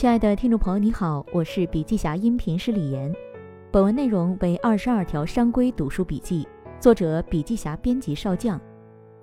亲爱的听众朋友，你好，我是笔记侠音频师李岩。本文内容为二十二条商规读书笔记，作者笔记侠编辑少将。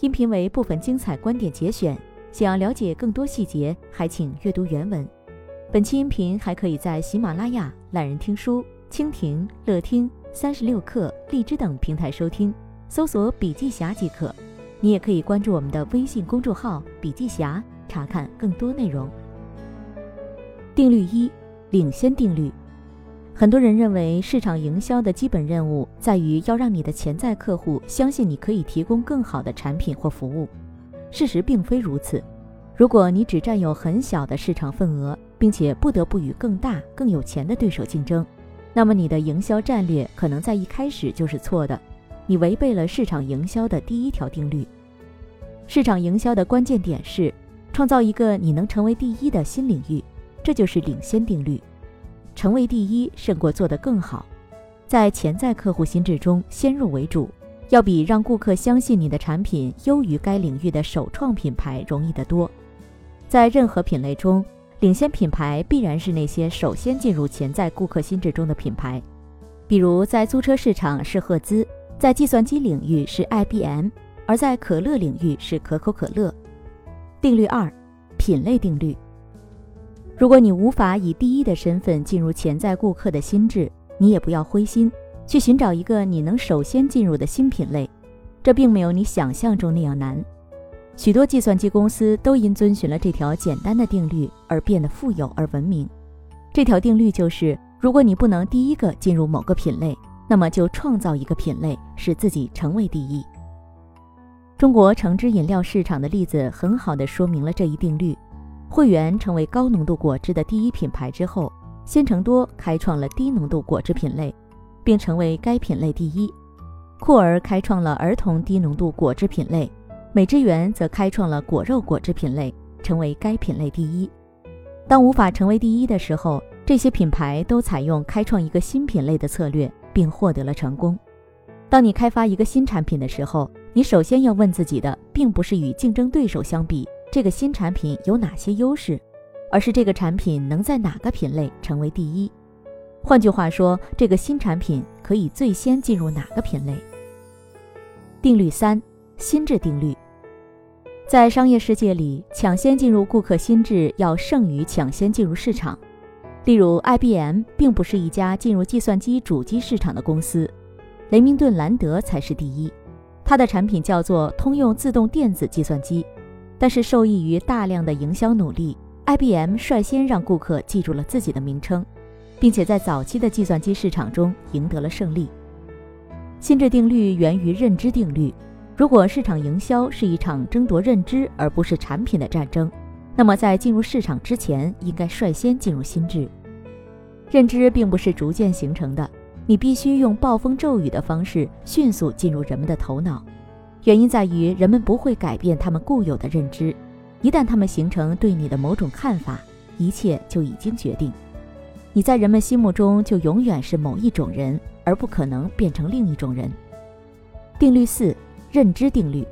音频为部分精彩观点节选。想要了解更多细节，还请阅读原文。本期音频还可以在喜马拉雅、懒人听书、蜻蜓、乐听、三十六课、荔枝等平台收听，搜索“笔记侠”即可。你也可以关注我们的微信公众号“笔记侠”，查看更多内容。定律一：领先定律。很多人认为，市场营销的基本任务在于要让你的潜在客户相信你可以提供更好的产品或服务。事实并非如此。如果你只占有很小的市场份额，并且不得不与更大、更有钱的对手竞争，那么你的营销战略可能在一开始就是错的。你违背了市场营销的第一条定律。市场营销的关键点是创造一个你能成为第一的新领域，这就是领先定律。成为第一胜过做得更好，在潜在客户心智中先入为主，要比让顾客相信你的产品优于该领域的首创品牌容易得多。在任何品类中，领先品牌必然是那些首先进入潜在顾客心智中的品牌，比如在租车市场是赫兹。在计算机领域是 IBM，而在可乐领域是可口可乐。定律二，品类定律。如果你无法以第一的身份进入潜在顾客的心智，你也不要灰心，去寻找一个你能首先进入的新品类。这并没有你想象中那样难。许多计算机公司都因遵循了这条简单的定律而变得富有而文明。这条定律就是：如果你不能第一个进入某个品类，那么就创造一个品类，使自己成为第一。中国橙汁饮料市场的例子很好的说明了这一定律。汇源成为高浓度果汁的第一品牌之后，鲜橙多开创了低浓度果汁品类，并成为该品类第一。酷儿开创了儿童低浓度果汁品类，美汁源则开创了果肉果汁品类，成为该品类第一。当无法成为第一的时候，这些品牌都采用开创一个新品类的策略。并获得了成功。当你开发一个新产品的时候，你首先要问自己的，并不是与竞争对手相比这个新产品有哪些优势，而是这个产品能在哪个品类成为第一。换句话说，这个新产品可以最先进入哪个品类？定律三：心智定律。在商业世界里，抢先进入顾客心智要胜于抢先进入市场。例如，IBM 并不是一家进入计算机主机市场的公司，雷明顿兰德才是第一。它的产品叫做通用自动电子计算机，但是受益于大量的营销努力，IBM 率先让顾客记住了自己的名称，并且在早期的计算机市场中赢得了胜利。心智定律源于认知定律。如果市场营销是一场争夺认知而不是产品的战争。那么，在进入市场之前，应该率先进入心智。认知并不是逐渐形成的，你必须用暴风骤雨的方式迅速进入人们的头脑。原因在于，人们不会改变他们固有的认知。一旦他们形成对你的某种看法，一切就已经决定。你在人们心目中就永远是某一种人，而不可能变成另一种人。定律四：认知定律。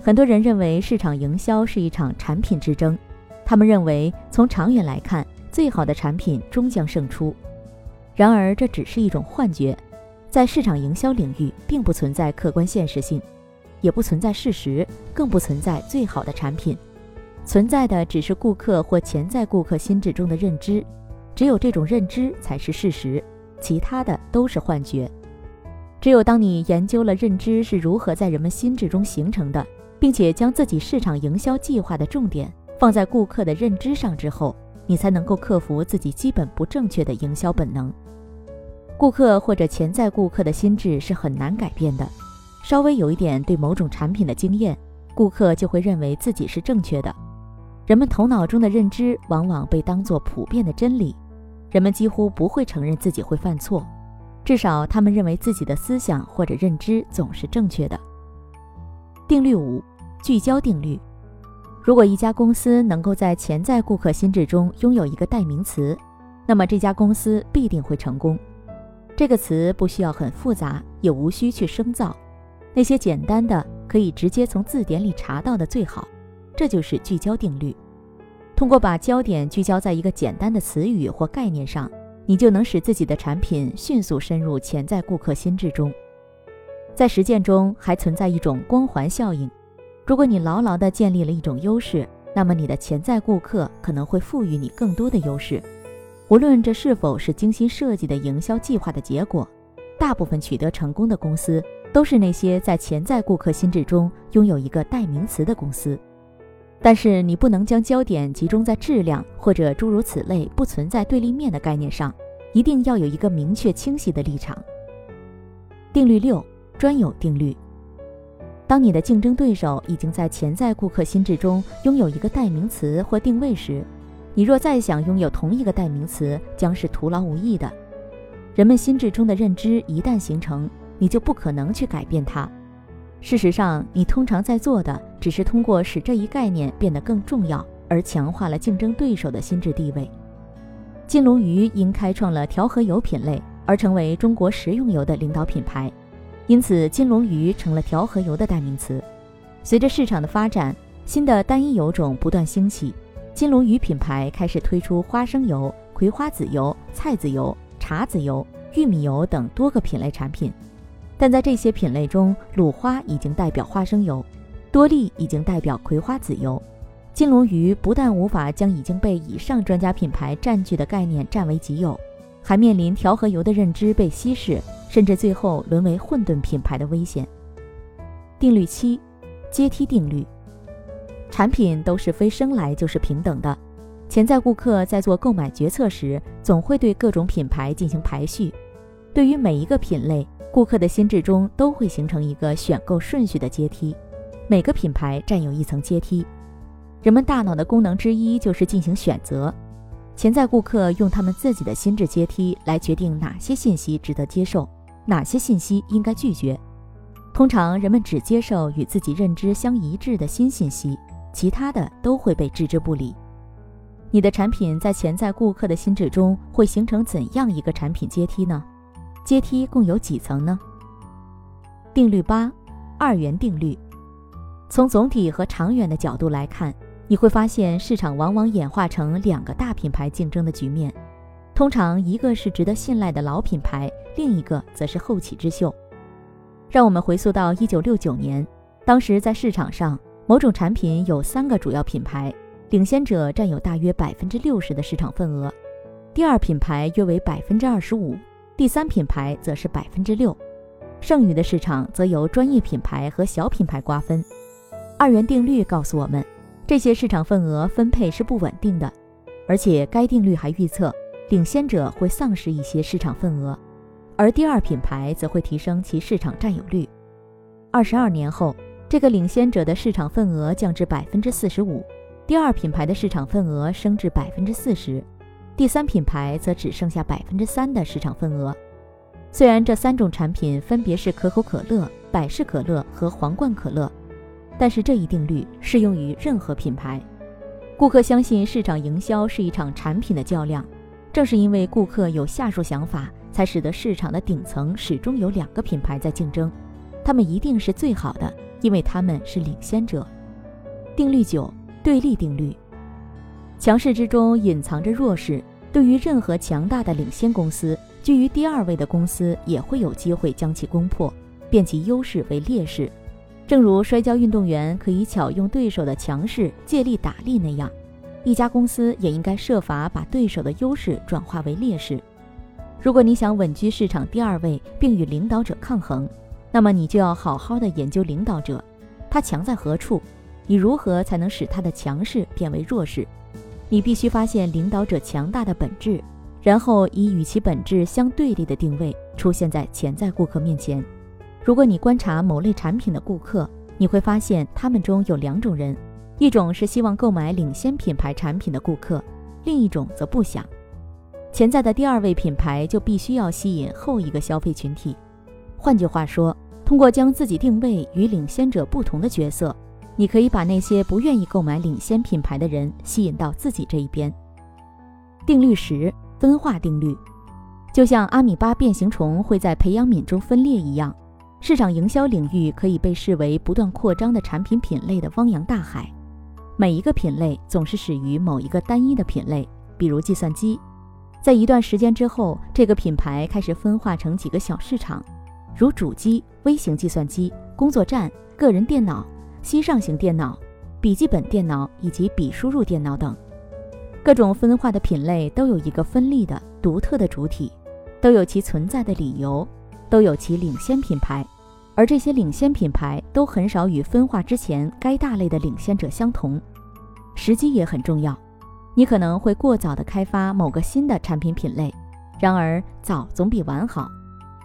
很多人认为市场营销是一场产品之争，他们认为从长远来看，最好的产品终将胜出。然而，这只是一种幻觉，在市场营销领域，并不存在客观现实性，也不存在事实，更不存在最好的产品，存在的只是顾客或潜在顾客心智中的认知，只有这种认知才是事实，其他的都是幻觉。只有当你研究了认知是如何在人们心智中形成的。并且将自己市场营销计划的重点放在顾客的认知上之后，你才能够克服自己基本不正确的营销本能。顾客或者潜在顾客的心智是很难改变的，稍微有一点对某种产品的经验，顾客就会认为自己是正确的。人们头脑中的认知往往被当作普遍的真理，人们几乎不会承认自己会犯错，至少他们认为自己的思想或者认知总是正确的。定律五。聚焦定律：如果一家公司能够在潜在顾客心智中拥有一个代名词，那么这家公司必定会成功。这个词不需要很复杂，也无需去生造，那些简单的可以直接从字典里查到的最好。这就是聚焦定律。通过把焦点聚焦在一个简单的词语或概念上，你就能使自己的产品迅速深入潜在顾客心智中。在实践中，还存在一种光环效应。如果你牢牢地建立了一种优势，那么你的潜在顾客可能会赋予你更多的优势。无论这是否是精心设计的营销计划的结果，大部分取得成功的公司都是那些在潜在顾客心智中拥有一个代名词的公司。但是你不能将焦点集中在质量或者诸如此类不存在对立面的概念上，一定要有一个明确清晰的立场。定律六：专有定律。当你的竞争对手已经在潜在顾客心智中拥有一个代名词或定位时，你若再想拥有同一个代名词，将是徒劳无益的。人们心智中的认知一旦形成，你就不可能去改变它。事实上，你通常在做的只是通过使这一概念变得更重要，而强化了竞争对手的心智地位。金龙鱼因开创了调和油品类而成为中国食用油的领导品牌，因此金龙鱼成了调和油的代名词。随着市场的发展，新的单一油种不断兴起，金龙鱼品牌开始推出花生油、葵花籽油、菜籽油、茶籽油、玉米油等多个品类产品。但在这些品类中，鲁花已经代表花生油，多利已经代表葵花籽油。金龙鱼不但无法将已经被以上专家品牌占据的概念占为己有，还面临调和油的认知被稀释，甚至最后沦为混沌品牌的危险。定律七：阶梯定律。产品都是非生来就是平等的，潜在顾客在做购买决策时，总会对各种品牌进行排序。对于每一个品类，顾客的心智中都会形成一个选购顺序的阶梯，每个品牌占有一层阶梯。人们大脑的功能之一就是进行选择。潜在顾客用他们自己的心智阶梯来决定哪些信息值得接受，哪些信息应该拒绝。通常，人们只接受与自己认知相一致的新信息，其他的都会被置之不理。你的产品在潜在顾客的心智中会形成怎样一个产品阶梯呢？阶梯共有几层呢？定律八，二元定律。从总体和长远的角度来看，你会发现市场往往演化成两个大品牌竞争的局面。通常，一个是值得信赖的老品牌，另一个则是后起之秀。让我们回溯到一九六九年，当时在市场上，某种产品有三个主要品牌，领先者占有大约百分之六十的市场份额，第二品牌约为百分之二十五。第三品牌则是百分之六，剩余的市场则由专业品牌和小品牌瓜分。二元定律告诉我们，这些市场份额分配是不稳定的，而且该定律还预测，领先者会丧失一些市场份额，而第二品牌则会提升其市场占有率。二十二年后，这个领先者的市场份额降至百分之四十五，第二品牌的市场份额升至百分之四十。第三品牌则只剩下百分之三的市场份额。虽然这三种产品分别是可口可乐、百事可乐和皇冠可乐，但是这一定律适用于任何品牌。顾客相信市场营销是一场产品的较量，正是因为顾客有下述想法，才使得市场的顶层始终有两个品牌在竞争，他们一定是最好的，因为他们是领先者。定律九：对立定律。强势之中隐藏着弱势。对于任何强大的领先公司，居于第二位的公司也会有机会将其攻破，变其优势为劣势。正如摔跤运动员可以巧用对手的强势借力打力那样，一家公司也应该设法把对手的优势转化为劣势。如果你想稳居市场第二位并与领导者抗衡，那么你就要好好的研究领导者，他强在何处，你如何才能使他的强势变为弱势？你必须发现领导者强大的本质，然后以与其本质相对立的定位出现在潜在顾客面前。如果你观察某类产品的顾客，你会发现他们中有两种人：一种是希望购买领先品牌产品的顾客，另一种则不想。潜在的第二位品牌就必须要吸引后一个消费群体。换句话说，通过将自己定位与领先者不同的角色。你可以把那些不愿意购买领先品牌的人吸引到自己这一边。定律十：分化定律。就像阿米巴变形虫会在培养皿中分裂一样，市场营销领域可以被视为不断扩张的产品品类的汪洋大海。每一个品类总是始于某一个单一的品类，比如计算机。在一段时间之后，这个品牌开始分化成几个小市场，如主机、微型计算机、工作站、个人电脑、膝上型电脑、笔记本电脑以及笔输入电脑等。各种分化的品类都有一个分立的、独特的主体，都有其存在的理由，都有其领先品牌，而这些领先品牌都很少与分化之前该大类的领先者相同。时机也很重要。你可能会过早的开发某个新的产品品类，然而早总比晚好。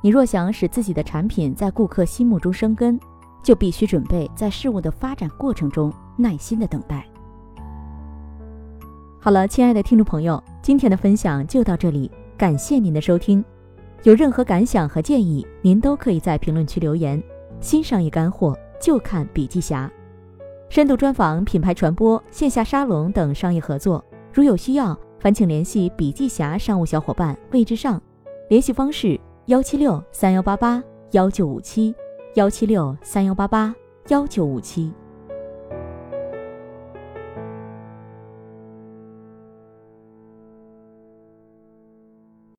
你若想使自己的产品在顾客心目中生根，就必须准备在事物的发展过程中耐心的等待。好了，亲爱的听众朋友，今天的分享就到这里，感谢您的收听。有任何感想和建议，您都可以在评论区留言。新商业干货就看笔记侠，深度专访、品牌传播、线下沙龙等商业合作。如有需要，烦请联系笔记侠商务小伙伴魏志上，联系方式：幺七六三幺八八幺九五七，幺七六三幺八八幺九五七。